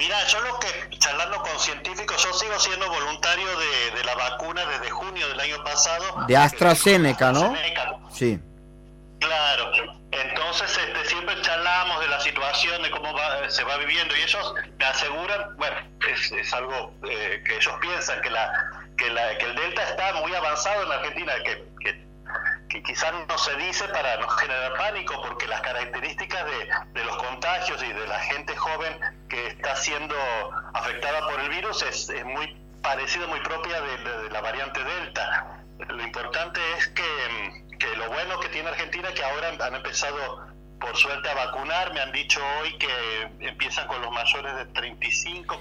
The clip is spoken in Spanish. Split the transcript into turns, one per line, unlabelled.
Mira, yo lo que, charlando con científicos, yo sigo siendo voluntario de, de la vacuna desde junio del año pasado.
De AstraZeneca, ¿no? Sí.
Claro, entonces este, siempre charlamos de la situación, de cómo se va viviendo y ellos me aseguran, bueno, es, es algo eh, que ellos piensan, que, la, que, la, que el Delta está muy avanzado en Argentina, que, que, que quizás no se dice para no generar pánico, porque las características de, de los contagios y de la gente joven que está siendo afectada por el virus es, muy parecido, muy propia de, la variante Delta. Lo importante es que que lo bueno que tiene Argentina que ahora han empezado por suerte a vacunar, me han dicho hoy que empiezan con los mayores de 35,